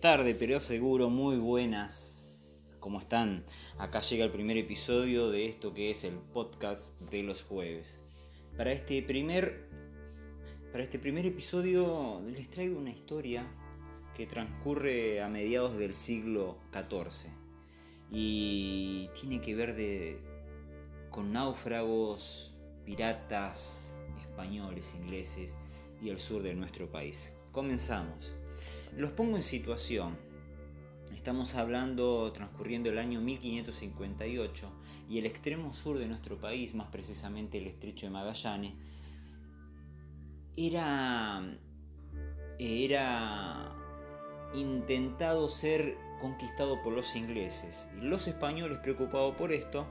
tarde, pero seguro, muy buenas. ¿Cómo están? Acá llega el primer episodio de esto que es el podcast de los jueves. Para este primer para este primer episodio les traigo una historia que transcurre a mediados del siglo XIV y tiene que ver con náufragos, piratas españoles, ingleses y el sur de nuestro país. Comenzamos. Los pongo en situación. Estamos hablando transcurriendo el año 1558 y el extremo sur de nuestro país, más precisamente el estrecho de Magallanes, era, era intentado ser conquistado por los ingleses. Y los españoles, preocupados por esto,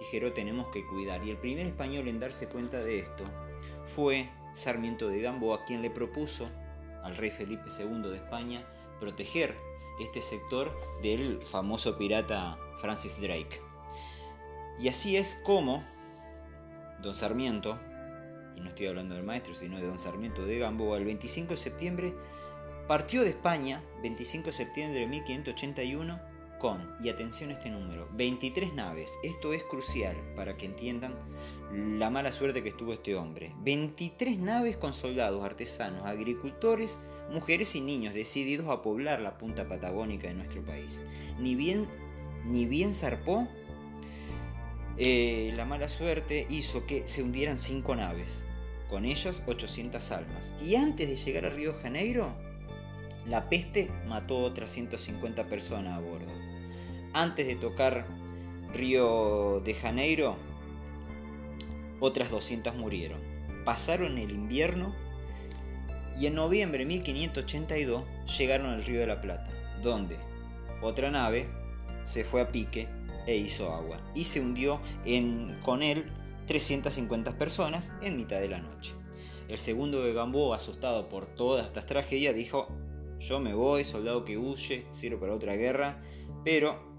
dijeron tenemos que cuidar. Y el primer español en darse cuenta de esto fue Sarmiento de Gamboa, quien le propuso al rey Felipe II de España proteger este sector del famoso pirata Francis Drake. Y así es como don Sarmiento, y no estoy hablando del maestro, sino de don Sarmiento de Gamboa, el 25 de septiembre partió de España, 25 de septiembre de 1581, y atención a este número, 23 naves. Esto es crucial para que entiendan la mala suerte que estuvo este hombre. 23 naves con soldados, artesanos, agricultores, mujeres y niños decididos a poblar la punta patagónica de nuestro país. Ni bien, ni bien zarpó, eh, la mala suerte hizo que se hundieran 5 naves, con ellos 800 almas. Y antes de llegar a Río Janeiro, la peste mató otras 150 personas a bordo. Antes de tocar Río de Janeiro, otras 200 murieron. Pasaron el invierno y en noviembre de 1582 llegaron al Río de la Plata, donde otra nave se fue a pique e hizo agua y se hundió con él 350 personas en mitad de la noche. El segundo de Gamboa, asustado por todas estas tragedias, dijo, yo me voy, soldado que huye, sirvo para otra guerra, pero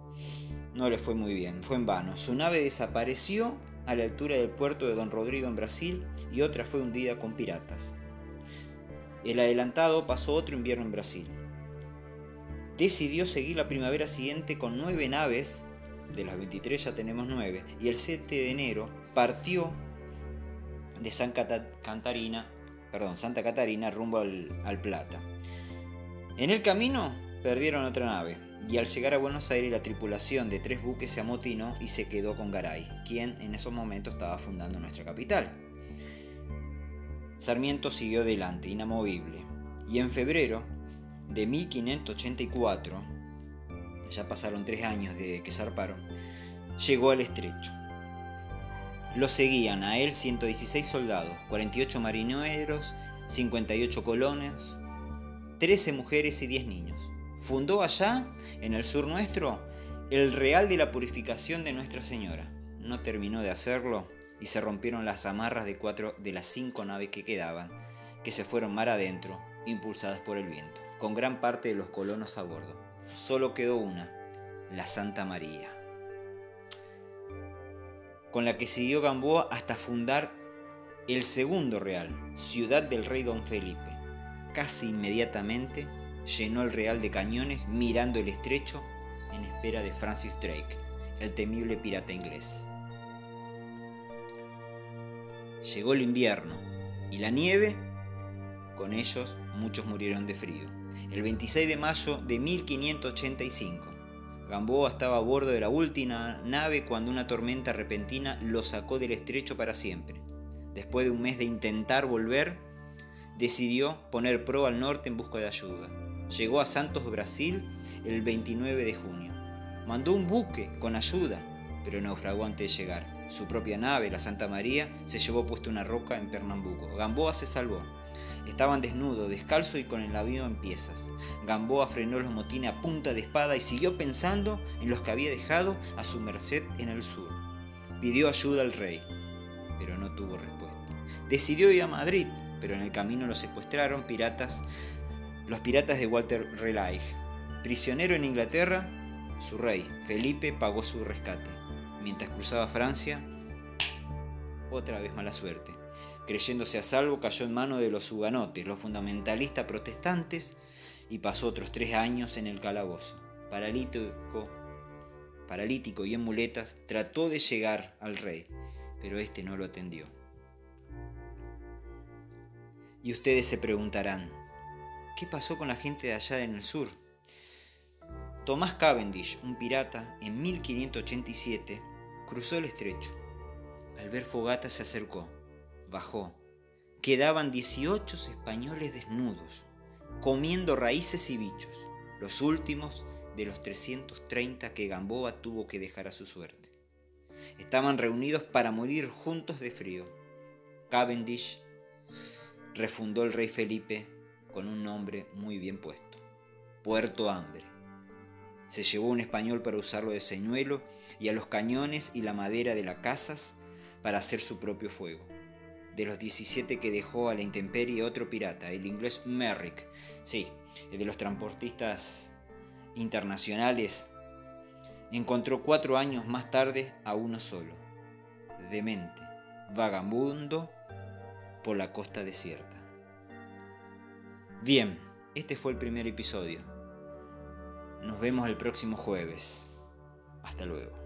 no le fue muy bien, fue en vano. Su nave desapareció a la altura del puerto de Don Rodrigo en Brasil y otra fue hundida con piratas. El adelantado pasó otro invierno en Brasil. Decidió seguir la primavera siguiente con nueve naves, de las 23 ya tenemos nueve, y el 7 de enero partió de perdón, Santa Catarina rumbo al Plata. En el camino perdieron otra nave, y al llegar a Buenos Aires la tripulación de tres buques se amotinó y se quedó con Garay, quien en esos momentos estaba fundando nuestra capital. Sarmiento siguió adelante, inamovible, y en febrero de 1584, ya pasaron tres años desde que zarparon, llegó al estrecho. Lo seguían a él 116 soldados, 48 marineros, 58 colones, 13 mujeres y 10 niños. Fundó allá, en el sur nuestro, el Real de la Purificación de Nuestra Señora. No terminó de hacerlo y se rompieron las amarras de cuatro de las cinco naves que quedaban, que se fueron mar adentro, impulsadas por el viento, con gran parte de los colonos a bordo. Solo quedó una, la Santa María, con la que siguió Gamboa hasta fundar el segundo real, ciudad del rey don Felipe casi inmediatamente llenó el real de cañones mirando el estrecho en espera de Francis Drake, el temible pirata inglés. Llegó el invierno y la nieve, con ellos muchos murieron de frío. El 26 de mayo de 1585, Gamboa estaba a bordo de la última nave cuando una tormenta repentina lo sacó del estrecho para siempre. Después de un mes de intentar volver, decidió poner pro al norte en busca de ayuda. Llegó a Santos, Brasil, el 29 de junio. Mandó un buque con ayuda, pero naufragó antes de llegar. Su propia nave, la Santa María, se llevó puesta una roca en Pernambuco. Gamboa se salvó. Estaban desnudos, descalzo y con el navío en piezas. Gamboa frenó los motines a punta de espada y siguió pensando en los que había dejado a su merced en el sur. Pidió ayuda al rey, pero no tuvo respuesta. Decidió ir a Madrid, pero en el camino lo secuestraron piratas, los piratas de Walter Raleigh. Prisionero en Inglaterra, su rey, Felipe, pagó su rescate. Mientras cruzaba Francia, otra vez mala suerte. Creyéndose a salvo, cayó en manos de los huganotes, los fundamentalistas protestantes, y pasó otros tres años en el calabozo. Paralítico, paralítico y en muletas, trató de llegar al rey, pero éste no lo atendió. Y ustedes se preguntarán, ¿qué pasó con la gente de allá en el sur? Tomás Cavendish, un pirata, en 1587 cruzó el estrecho. Al ver fogata se acercó, bajó. Quedaban 18 españoles desnudos, comiendo raíces y bichos, los últimos de los 330 que Gamboa tuvo que dejar a su suerte. Estaban reunidos para morir juntos de frío. Cavendish refundó el rey Felipe con un nombre muy bien puesto, Puerto Hambre. Se llevó un español para usarlo de señuelo y a los cañones y la madera de las casas para hacer su propio fuego. De los 17 que dejó a la intemperie otro pirata, el inglés Merrick, sí, de los transportistas internacionales, encontró cuatro años más tarde a uno solo, demente, vagabundo por la costa desierta. Bien, este fue el primer episodio. Nos vemos el próximo jueves. Hasta luego.